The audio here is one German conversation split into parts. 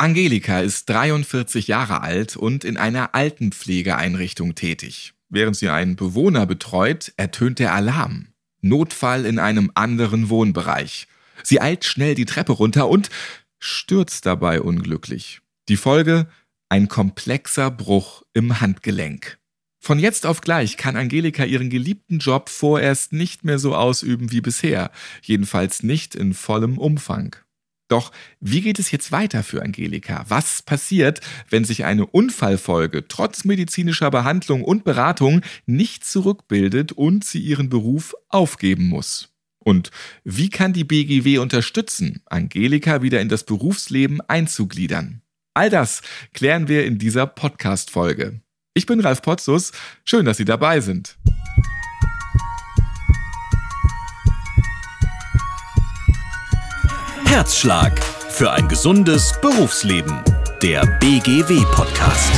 Angelika ist 43 Jahre alt und in einer Altenpflegeeinrichtung tätig. Während sie einen Bewohner betreut, ertönt der Alarm. Notfall in einem anderen Wohnbereich. Sie eilt schnell die Treppe runter und stürzt dabei unglücklich. Die Folge? Ein komplexer Bruch im Handgelenk. Von jetzt auf gleich kann Angelika ihren geliebten Job vorerst nicht mehr so ausüben wie bisher, jedenfalls nicht in vollem Umfang. Doch wie geht es jetzt weiter für Angelika? Was passiert, wenn sich eine Unfallfolge trotz medizinischer Behandlung und Beratung nicht zurückbildet und sie ihren Beruf aufgeben muss? Und wie kann die BGW unterstützen, Angelika wieder in das Berufsleben einzugliedern? All das klären wir in dieser Podcast-Folge. Ich bin Ralf Potzus. Schön, dass Sie dabei sind. Herzschlag für ein gesundes Berufsleben. Der BGW-Podcast.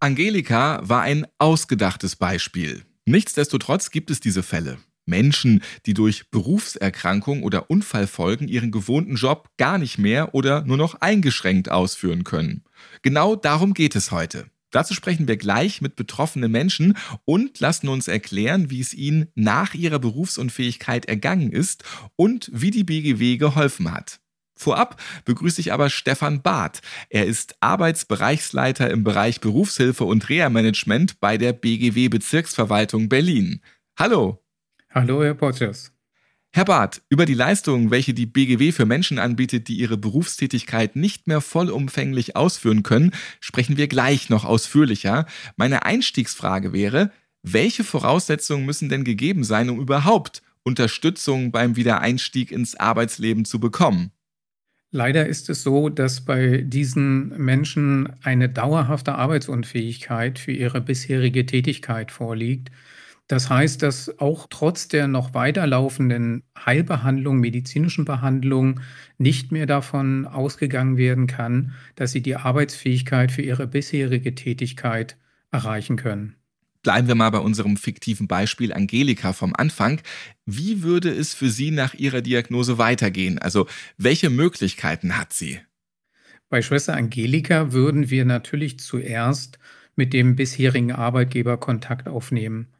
Angelika war ein ausgedachtes Beispiel. Nichtsdestotrotz gibt es diese Fälle. Menschen, die durch Berufserkrankung oder Unfallfolgen ihren gewohnten Job gar nicht mehr oder nur noch eingeschränkt ausführen können. Genau darum geht es heute. Dazu sprechen wir gleich mit betroffenen Menschen und lassen uns erklären, wie es ihnen nach ihrer Berufsunfähigkeit ergangen ist und wie die BGW geholfen hat. Vorab begrüße ich aber Stefan Barth. Er ist Arbeitsbereichsleiter im Bereich Berufshilfe und Reha-Management bei der BGW Bezirksverwaltung Berlin. Hallo. Hallo, Herr Potschers. Herr Barth, über die Leistungen, welche die BGW für Menschen anbietet, die ihre Berufstätigkeit nicht mehr vollumfänglich ausführen können, sprechen wir gleich noch ausführlicher. Meine Einstiegsfrage wäre, welche Voraussetzungen müssen denn gegeben sein, um überhaupt Unterstützung beim Wiedereinstieg ins Arbeitsleben zu bekommen? Leider ist es so, dass bei diesen Menschen eine dauerhafte Arbeitsunfähigkeit für ihre bisherige Tätigkeit vorliegt. Das heißt, dass auch trotz der noch weiterlaufenden Heilbehandlung, medizinischen Behandlung nicht mehr davon ausgegangen werden kann, dass sie die Arbeitsfähigkeit für ihre bisherige Tätigkeit erreichen können. Bleiben wir mal bei unserem fiktiven Beispiel Angelika vom Anfang. Wie würde es für Sie nach Ihrer Diagnose weitergehen? Also welche Möglichkeiten hat sie? Bei Schwester Angelika würden wir natürlich zuerst mit dem bisherigen Arbeitgeber Kontakt aufnehmen.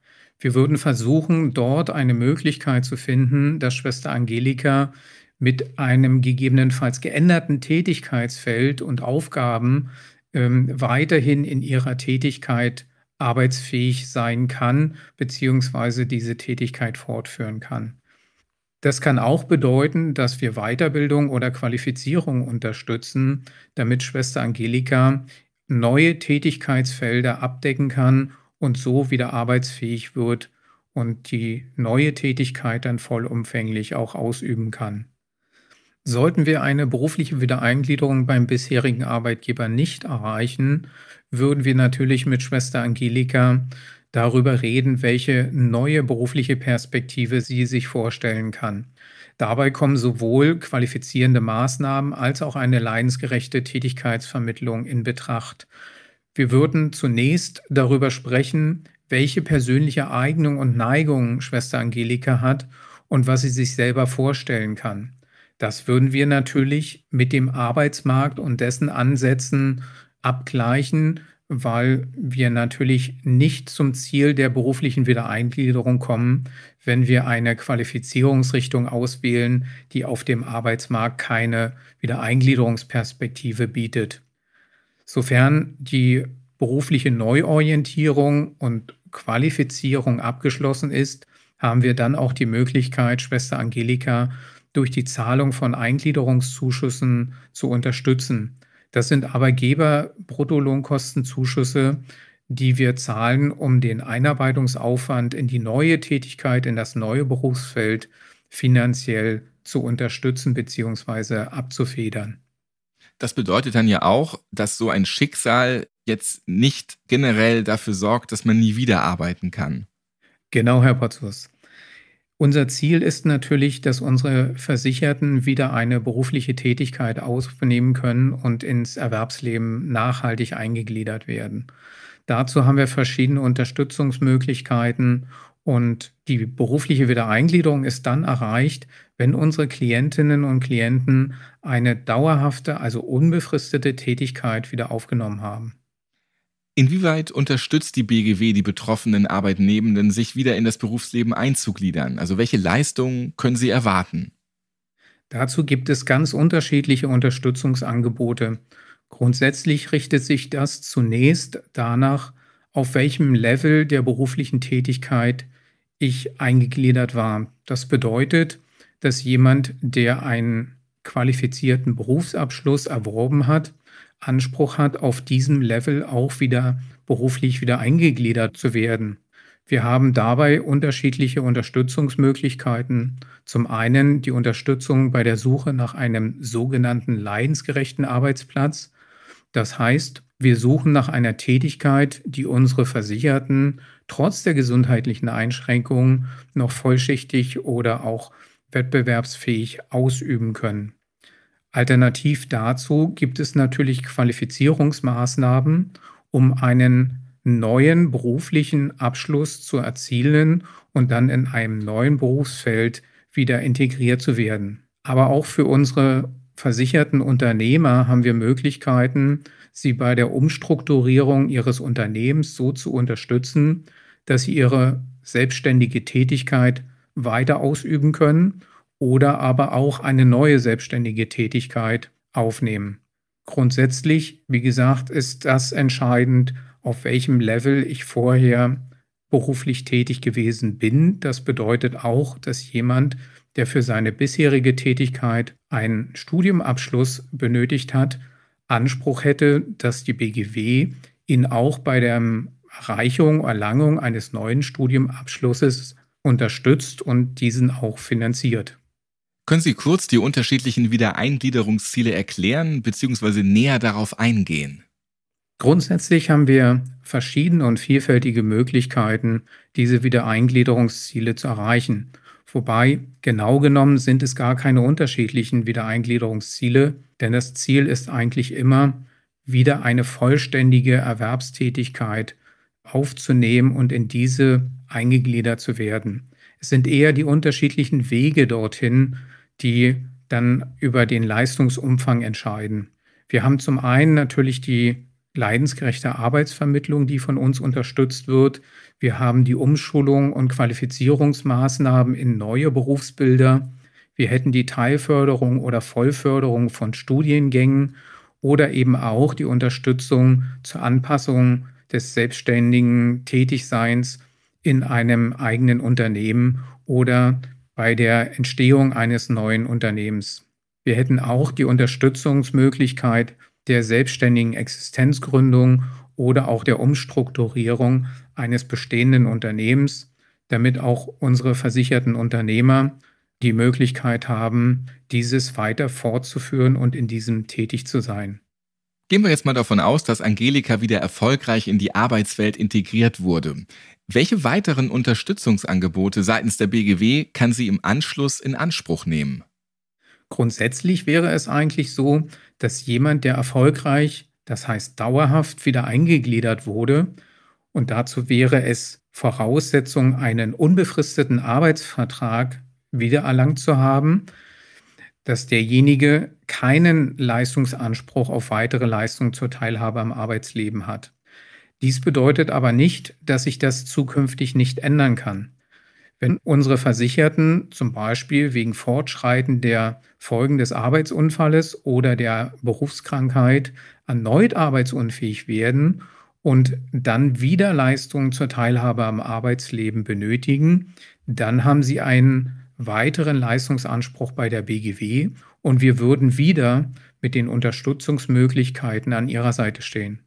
Wir würden versuchen, dort eine Möglichkeit zu finden, dass Schwester Angelika mit einem gegebenenfalls geänderten Tätigkeitsfeld und Aufgaben ähm, weiterhin in ihrer Tätigkeit arbeitsfähig sein kann, beziehungsweise diese Tätigkeit fortführen kann. Das kann auch bedeuten, dass wir Weiterbildung oder Qualifizierung unterstützen, damit Schwester Angelika neue Tätigkeitsfelder abdecken kann und so wieder arbeitsfähig wird und die neue Tätigkeit dann vollumfänglich auch ausüben kann. Sollten wir eine berufliche Wiedereingliederung beim bisherigen Arbeitgeber nicht erreichen, würden wir natürlich mit Schwester Angelika darüber reden, welche neue berufliche Perspektive sie sich vorstellen kann. Dabei kommen sowohl qualifizierende Maßnahmen als auch eine leidensgerechte Tätigkeitsvermittlung in Betracht. Wir würden zunächst darüber sprechen, welche persönliche Eignung und Neigung Schwester Angelika hat und was sie sich selber vorstellen kann. Das würden wir natürlich mit dem Arbeitsmarkt und dessen Ansätzen abgleichen, weil wir natürlich nicht zum Ziel der beruflichen Wiedereingliederung kommen, wenn wir eine Qualifizierungsrichtung auswählen, die auf dem Arbeitsmarkt keine Wiedereingliederungsperspektive bietet. Sofern die berufliche Neuorientierung und Qualifizierung abgeschlossen ist, haben wir dann auch die Möglichkeit, Schwester Angelika durch die Zahlung von Eingliederungszuschüssen zu unterstützen. Das sind Arbeitgeber-Bruttolohnkostenzuschüsse, die wir zahlen, um den Einarbeitungsaufwand in die neue Tätigkeit, in das neue Berufsfeld finanziell zu unterstützen bzw. abzufedern. Das bedeutet dann ja auch, dass so ein Schicksal jetzt nicht generell dafür sorgt, dass man nie wieder arbeiten kann. Genau, Herr Potzus. Unser Ziel ist natürlich, dass unsere Versicherten wieder eine berufliche Tätigkeit aufnehmen können und ins Erwerbsleben nachhaltig eingegliedert werden. Dazu haben wir verschiedene Unterstützungsmöglichkeiten und die berufliche Wiedereingliederung ist dann erreicht, wenn unsere Klientinnen und Klienten eine dauerhafte, also unbefristete Tätigkeit wieder aufgenommen haben. Inwieweit unterstützt die BGW die betroffenen Arbeitnehmenden, sich wieder in das Berufsleben einzugliedern? Also welche Leistungen können sie erwarten? Dazu gibt es ganz unterschiedliche Unterstützungsangebote. Grundsätzlich richtet sich das zunächst danach, auf welchem Level der beruflichen Tätigkeit ich eingegliedert war. Das bedeutet, dass jemand, der einen qualifizierten Berufsabschluss erworben hat, Anspruch hat, auf diesem Level auch wieder beruflich wieder eingegliedert zu werden. Wir haben dabei unterschiedliche Unterstützungsmöglichkeiten. Zum einen die Unterstützung bei der Suche nach einem sogenannten leidensgerechten Arbeitsplatz. Das heißt, wir suchen nach einer Tätigkeit, die unsere Versicherten trotz der gesundheitlichen Einschränkungen noch vollschichtig oder auch wettbewerbsfähig ausüben können. Alternativ dazu gibt es natürlich Qualifizierungsmaßnahmen, um einen neuen beruflichen Abschluss zu erzielen und dann in einem neuen Berufsfeld wieder integriert zu werden. Aber auch für unsere versicherten Unternehmer haben wir Möglichkeiten, sie bei der Umstrukturierung ihres Unternehmens so zu unterstützen, dass sie ihre selbstständige Tätigkeit weiter ausüben können oder aber auch eine neue selbstständige Tätigkeit aufnehmen. Grundsätzlich, wie gesagt, ist das entscheidend, auf welchem Level ich vorher beruflich tätig gewesen bin. Das bedeutet auch, dass jemand, der für seine bisherige Tätigkeit einen Studiumabschluss benötigt hat, Anspruch hätte, dass die BGW ihn auch bei der Erreichung, Erlangung eines neuen Studiumabschlusses unterstützt und diesen auch finanziert. Können Sie kurz die unterschiedlichen Wiedereingliederungsziele erklären bzw. näher darauf eingehen? Grundsätzlich haben wir verschiedene und vielfältige Möglichkeiten, diese Wiedereingliederungsziele zu erreichen. Wobei genau genommen sind es gar keine unterschiedlichen Wiedereingliederungsziele, denn das Ziel ist eigentlich immer, wieder eine vollständige Erwerbstätigkeit aufzunehmen und in diese eingegliedert zu werden. Es sind eher die unterschiedlichen Wege dorthin, die dann über den Leistungsumfang entscheiden. Wir haben zum einen natürlich die leidensgerechte Arbeitsvermittlung, die von uns unterstützt wird. Wir haben die Umschulung und Qualifizierungsmaßnahmen in neue Berufsbilder. Wir hätten die Teilförderung oder Vollförderung von Studiengängen oder eben auch die Unterstützung zur Anpassung des selbstständigen Tätigseins in einem eigenen Unternehmen oder bei der Entstehung eines neuen Unternehmens. Wir hätten auch die Unterstützungsmöglichkeit der selbstständigen Existenzgründung oder auch der Umstrukturierung eines bestehenden Unternehmens, damit auch unsere versicherten Unternehmer die Möglichkeit haben, dieses weiter fortzuführen und in diesem tätig zu sein. Gehen wir jetzt mal davon aus, dass Angelika wieder erfolgreich in die Arbeitswelt integriert wurde. Welche weiteren Unterstützungsangebote seitens der BGW kann sie im Anschluss in Anspruch nehmen? Grundsätzlich wäre es eigentlich so, dass jemand, der erfolgreich, das heißt dauerhaft wieder eingegliedert wurde, und dazu wäre es Voraussetzung, einen unbefristeten Arbeitsvertrag wiedererlangt zu haben, dass derjenige keinen Leistungsanspruch auf weitere Leistung zur Teilhabe am Arbeitsleben hat. Dies bedeutet aber nicht, dass sich das zukünftig nicht ändern kann. Wenn unsere Versicherten zum Beispiel wegen Fortschreiten der Folgen des Arbeitsunfalles oder der Berufskrankheit erneut arbeitsunfähig werden und dann wieder Leistungen zur Teilhabe am Arbeitsleben benötigen, dann haben sie einen weiteren Leistungsanspruch bei der BGW und wir würden wieder mit den Unterstützungsmöglichkeiten an ihrer Seite stehen.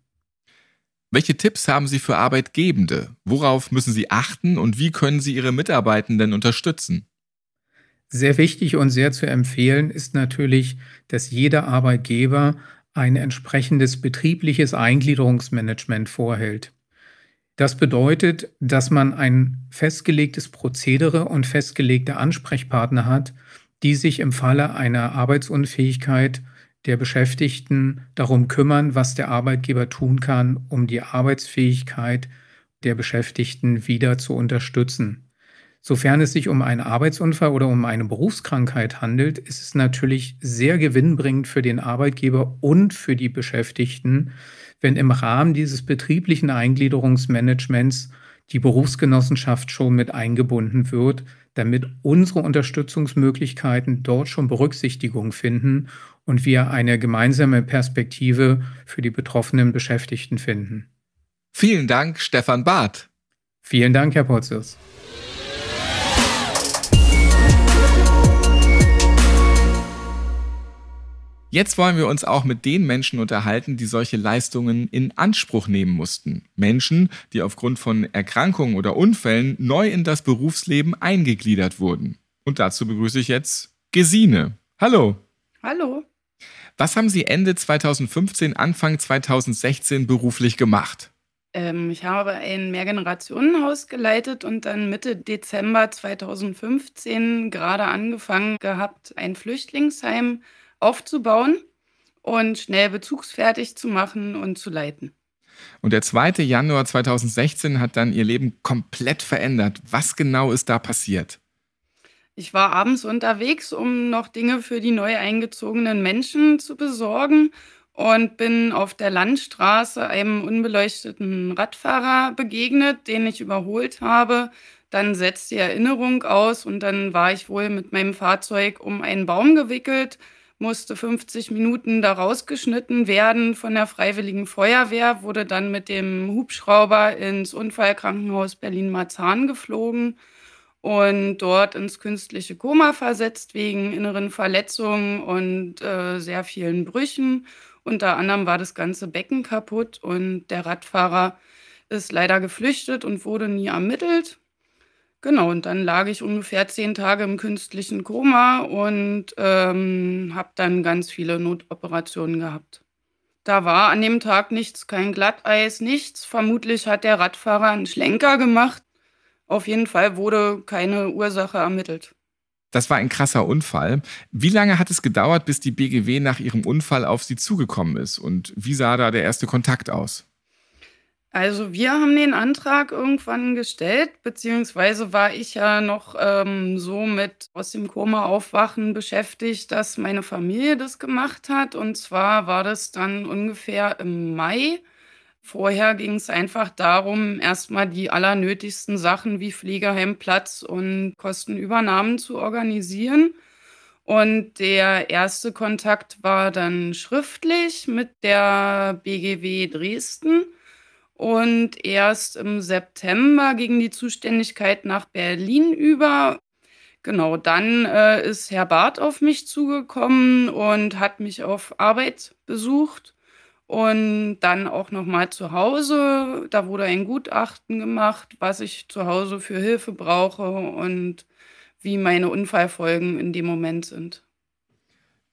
Welche Tipps haben Sie für Arbeitgebende? Worauf müssen Sie achten und wie können Sie Ihre Mitarbeitenden unterstützen? Sehr wichtig und sehr zu empfehlen ist natürlich, dass jeder Arbeitgeber ein entsprechendes betriebliches Eingliederungsmanagement vorhält. Das bedeutet, dass man ein festgelegtes Prozedere und festgelegte Ansprechpartner hat, die sich im Falle einer Arbeitsunfähigkeit der Beschäftigten darum kümmern, was der Arbeitgeber tun kann, um die Arbeitsfähigkeit der Beschäftigten wieder zu unterstützen. Sofern es sich um einen Arbeitsunfall oder um eine Berufskrankheit handelt, ist es natürlich sehr gewinnbringend für den Arbeitgeber und für die Beschäftigten, wenn im Rahmen dieses betrieblichen Eingliederungsmanagements die Berufsgenossenschaft schon mit eingebunden wird, damit unsere Unterstützungsmöglichkeiten dort schon Berücksichtigung finden und wir eine gemeinsame Perspektive für die betroffenen Beschäftigten finden. Vielen Dank, Stefan Barth. Vielen Dank, Herr Potzius. Jetzt wollen wir uns auch mit den Menschen unterhalten, die solche Leistungen in Anspruch nehmen mussten. Menschen, die aufgrund von Erkrankungen oder Unfällen neu in das Berufsleben eingegliedert wurden. Und dazu begrüße ich jetzt Gesine. Hallo. Hallo. Was haben Sie Ende 2015, Anfang 2016 beruflich gemacht? Ähm, ich habe ein Mehrgenerationenhaus geleitet und dann Mitte Dezember 2015 gerade angefangen gehabt, ein Flüchtlingsheim aufzubauen und schnell bezugsfertig zu machen und zu leiten. Und der 2. Januar 2016 hat dann ihr Leben komplett verändert. Was genau ist da passiert? Ich war abends unterwegs, um noch Dinge für die neu eingezogenen Menschen zu besorgen und bin auf der Landstraße einem unbeleuchteten Radfahrer begegnet, den ich überholt habe. Dann setzt die Erinnerung aus und dann war ich wohl mit meinem Fahrzeug um einen Baum gewickelt musste 50 Minuten da rausgeschnitten werden von der Freiwilligen Feuerwehr, wurde dann mit dem Hubschrauber ins Unfallkrankenhaus Berlin-Marzahn geflogen und dort ins künstliche Koma versetzt wegen inneren Verletzungen und äh, sehr vielen Brüchen. Unter anderem war das ganze Becken kaputt und der Radfahrer ist leider geflüchtet und wurde nie ermittelt. Genau, und dann lag ich ungefähr zehn Tage im künstlichen Koma und ähm, habe dann ganz viele Notoperationen gehabt. Da war an dem Tag nichts, kein Glatteis, nichts. Vermutlich hat der Radfahrer einen Schlenker gemacht. Auf jeden Fall wurde keine Ursache ermittelt. Das war ein krasser Unfall. Wie lange hat es gedauert, bis die BGW nach ihrem Unfall auf Sie zugekommen ist? Und wie sah da der erste Kontakt aus? Also wir haben den Antrag irgendwann gestellt, beziehungsweise war ich ja noch ähm, so mit aus dem Koma aufwachen beschäftigt, dass meine Familie das gemacht hat. Und zwar war das dann ungefähr im Mai. Vorher ging es einfach darum, erstmal die allernötigsten Sachen wie Pflegeheimplatz und Kostenübernahmen zu organisieren. Und der erste Kontakt war dann schriftlich mit der BGW Dresden. Und erst im September ging die Zuständigkeit nach Berlin über. Genau, dann äh, ist Herr Barth auf mich zugekommen und hat mich auf Arbeit besucht und dann auch noch mal zu Hause. Da wurde ein Gutachten gemacht, was ich zu Hause für Hilfe brauche und wie meine Unfallfolgen in dem Moment sind.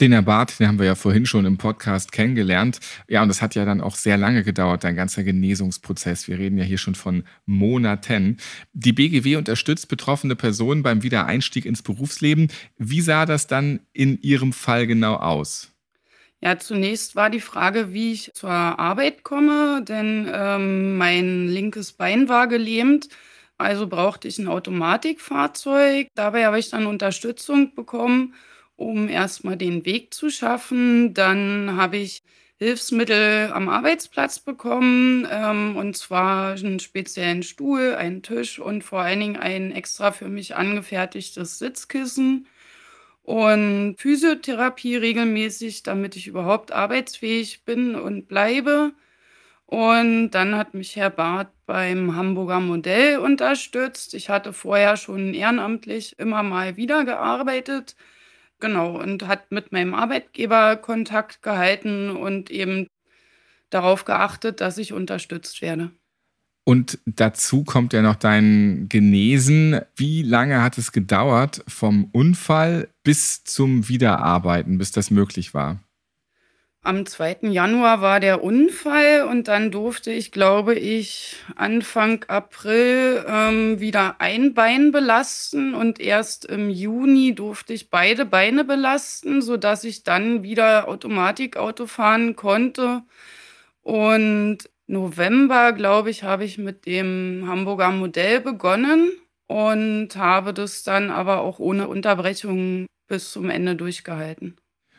Den Herr Barth, den haben wir ja vorhin schon im Podcast kennengelernt. Ja, und das hat ja dann auch sehr lange gedauert, dein ganzer Genesungsprozess. Wir reden ja hier schon von Monaten. Die BGW unterstützt betroffene Personen beim Wiedereinstieg ins Berufsleben. Wie sah das dann in Ihrem Fall genau aus? Ja, zunächst war die Frage, wie ich zur Arbeit komme, denn ähm, mein linkes Bein war gelähmt. Also brauchte ich ein Automatikfahrzeug. Dabei habe ich dann Unterstützung bekommen um erstmal den Weg zu schaffen. Dann habe ich Hilfsmittel am Arbeitsplatz bekommen, ähm, und zwar einen speziellen Stuhl, einen Tisch und vor allen Dingen ein extra für mich angefertigtes Sitzkissen und Physiotherapie regelmäßig, damit ich überhaupt arbeitsfähig bin und bleibe. Und dann hat mich Herr Barth beim Hamburger Modell unterstützt. Ich hatte vorher schon ehrenamtlich immer mal wieder gearbeitet Genau, und hat mit meinem Arbeitgeber Kontakt gehalten und eben darauf geachtet, dass ich unterstützt werde. Und dazu kommt ja noch dein Genesen. Wie lange hat es gedauert vom Unfall bis zum Wiederarbeiten, bis das möglich war? Am 2. Januar war der Unfall und dann durfte ich, glaube ich, Anfang April ähm, wieder ein Bein belasten und erst im Juni durfte ich beide Beine belasten, sodass ich dann wieder Automatikauto fahren konnte. Und November, glaube ich, habe ich mit dem Hamburger Modell begonnen und habe das dann aber auch ohne Unterbrechung bis zum Ende durchgehalten.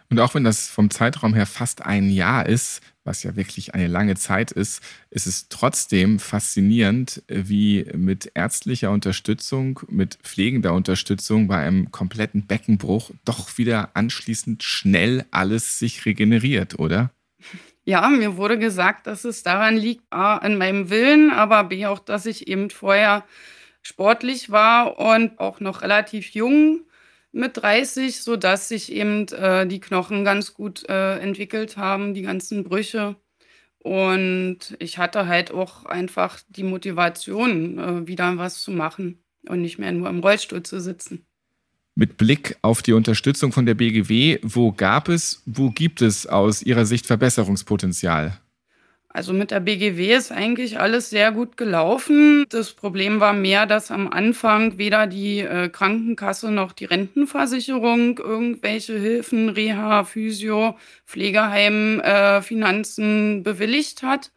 Und auch wenn das vom Zeitraum her fast ein Jahr ist, was ja wirklich eine lange Zeit ist, ist es trotzdem faszinierend, wie mit ärztlicher Unterstützung, mit pflegender Unterstützung bei einem kompletten Beckenbruch doch wieder anschließend schnell alles sich regeneriert, oder? Ja, mir wurde gesagt, dass es daran liegt, A, an meinem Willen, aber B, auch, dass ich eben vorher sportlich war und auch noch relativ jung mit 30, sodass sich eben äh, die Knochen ganz gut äh, entwickelt haben, die ganzen Brüche. Und ich hatte halt auch einfach die Motivation, äh, wieder was zu machen und nicht mehr nur im Rollstuhl zu sitzen. Mit Blick auf die Unterstützung von der BGW, wo gab es, wo gibt es aus Ihrer Sicht Verbesserungspotenzial? Also mit der BGW ist eigentlich alles sehr gut gelaufen. Das Problem war mehr, dass am Anfang weder die äh, Krankenkasse noch die Rentenversicherung irgendwelche Hilfen, Reha, Physio, Pflegeheim, äh, Finanzen bewilligt hat.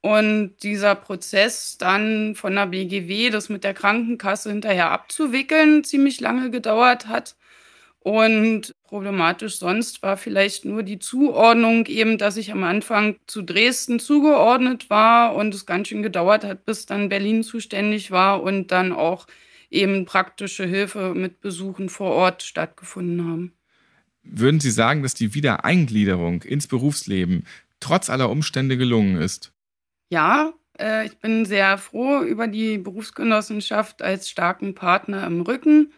Und dieser Prozess dann von der BGW, das mit der Krankenkasse hinterher abzuwickeln, ziemlich lange gedauert hat. Und problematisch sonst war vielleicht nur die Zuordnung eben, dass ich am Anfang zu Dresden zugeordnet war und es ganz schön gedauert hat, bis dann Berlin zuständig war und dann auch eben praktische Hilfe mit Besuchen vor Ort stattgefunden haben. Würden Sie sagen, dass die Wiedereingliederung ins Berufsleben trotz aller Umstände gelungen ist? Ja, äh, ich bin sehr froh über die Berufsgenossenschaft als starken Partner im Rücken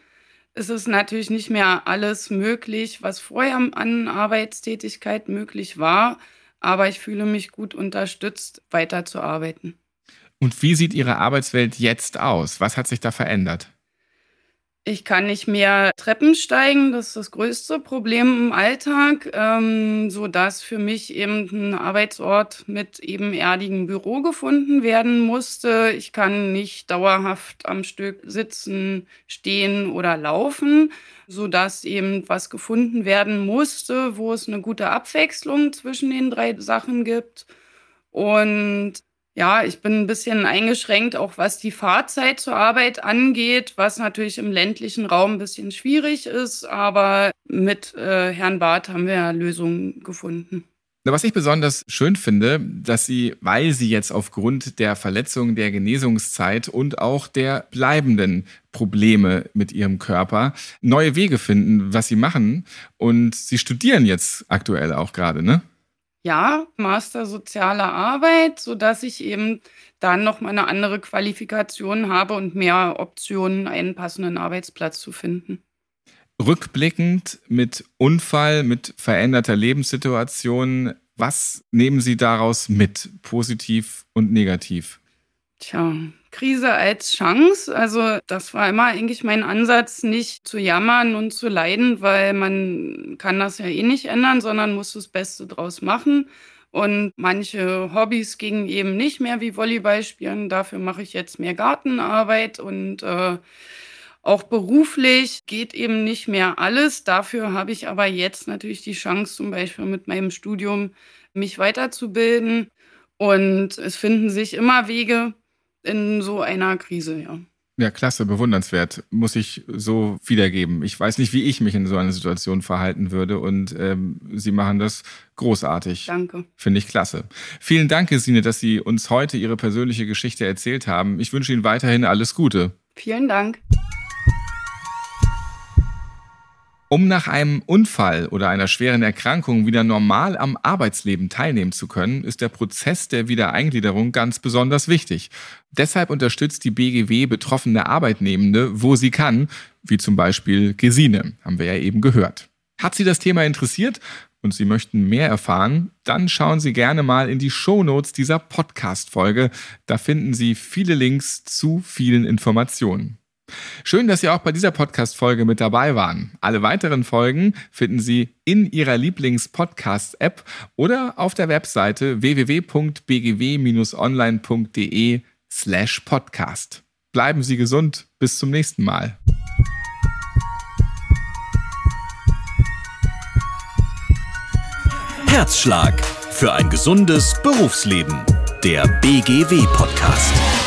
ist es natürlich nicht mehr alles möglich, was vorher an Arbeitstätigkeit möglich war, aber ich fühle mich gut unterstützt, weiterzuarbeiten. Und wie sieht Ihre Arbeitswelt jetzt aus? Was hat sich da verändert? Ich kann nicht mehr Treppen steigen, das ist das größte Problem im Alltag, ähm, sodass für mich eben ein Arbeitsort mit ebenerdigem Büro gefunden werden musste. Ich kann nicht dauerhaft am Stück sitzen, stehen oder laufen, sodass eben was gefunden werden musste, wo es eine gute Abwechslung zwischen den drei Sachen gibt. Und ja, ich bin ein bisschen eingeschränkt, auch was die Fahrzeit zur Arbeit angeht, was natürlich im ländlichen Raum ein bisschen schwierig ist, aber mit äh, Herrn Barth haben wir Lösungen gefunden. Was ich besonders schön finde, dass Sie, weil Sie jetzt aufgrund der Verletzung der Genesungszeit und auch der bleibenden Probleme mit Ihrem Körper neue Wege finden, was Sie machen. Und Sie studieren jetzt aktuell auch gerade, ne? Ja, Master Soziale Arbeit, sodass ich eben dann noch mal 'ne andere Qualifikation habe und mehr Optionen, einen passenden Arbeitsplatz zu finden. Rückblickend mit Unfall, mit veränderter Lebenssituation, was nehmen Sie daraus mit, positiv und negativ? Tja, Krise als Chance. Also, das war immer eigentlich mein Ansatz, nicht zu jammern und zu leiden, weil man kann das ja eh nicht ändern, sondern muss das Beste draus machen. Und manche Hobbys gingen eben nicht mehr wie Volleyball spielen. Dafür mache ich jetzt mehr Gartenarbeit und äh, auch beruflich geht eben nicht mehr alles. Dafür habe ich aber jetzt natürlich die Chance, zum Beispiel mit meinem Studium mich weiterzubilden. Und es finden sich immer Wege, in so einer Krise, ja. Ja, klasse, bewundernswert. Muss ich so wiedergeben. Ich weiß nicht, wie ich mich in so einer Situation verhalten würde und ähm, Sie machen das großartig. Danke. Finde ich klasse. Vielen Dank, Gesine, dass Sie uns heute Ihre persönliche Geschichte erzählt haben. Ich wünsche Ihnen weiterhin alles Gute. Vielen Dank. Um nach einem Unfall oder einer schweren Erkrankung wieder normal am Arbeitsleben teilnehmen zu können, ist der Prozess der Wiedereingliederung ganz besonders wichtig. Deshalb unterstützt die BGW betroffene Arbeitnehmende, wo sie kann, wie zum Beispiel Gesine, haben wir ja eben gehört. Hat Sie das Thema interessiert und Sie möchten mehr erfahren, dann schauen Sie gerne mal in die Shownotes dieser Podcast-Folge. Da finden Sie viele Links zu vielen Informationen. Schön, dass Sie auch bei dieser Podcast-Folge mit dabei waren. Alle weiteren Folgen finden Sie in Ihrer Lieblings-Podcast-App oder auf der Webseite www.bgw-online.de slash podcast. Bleiben Sie gesund. Bis zum nächsten Mal. Herzschlag für ein gesundes Berufsleben. Der BGW-Podcast.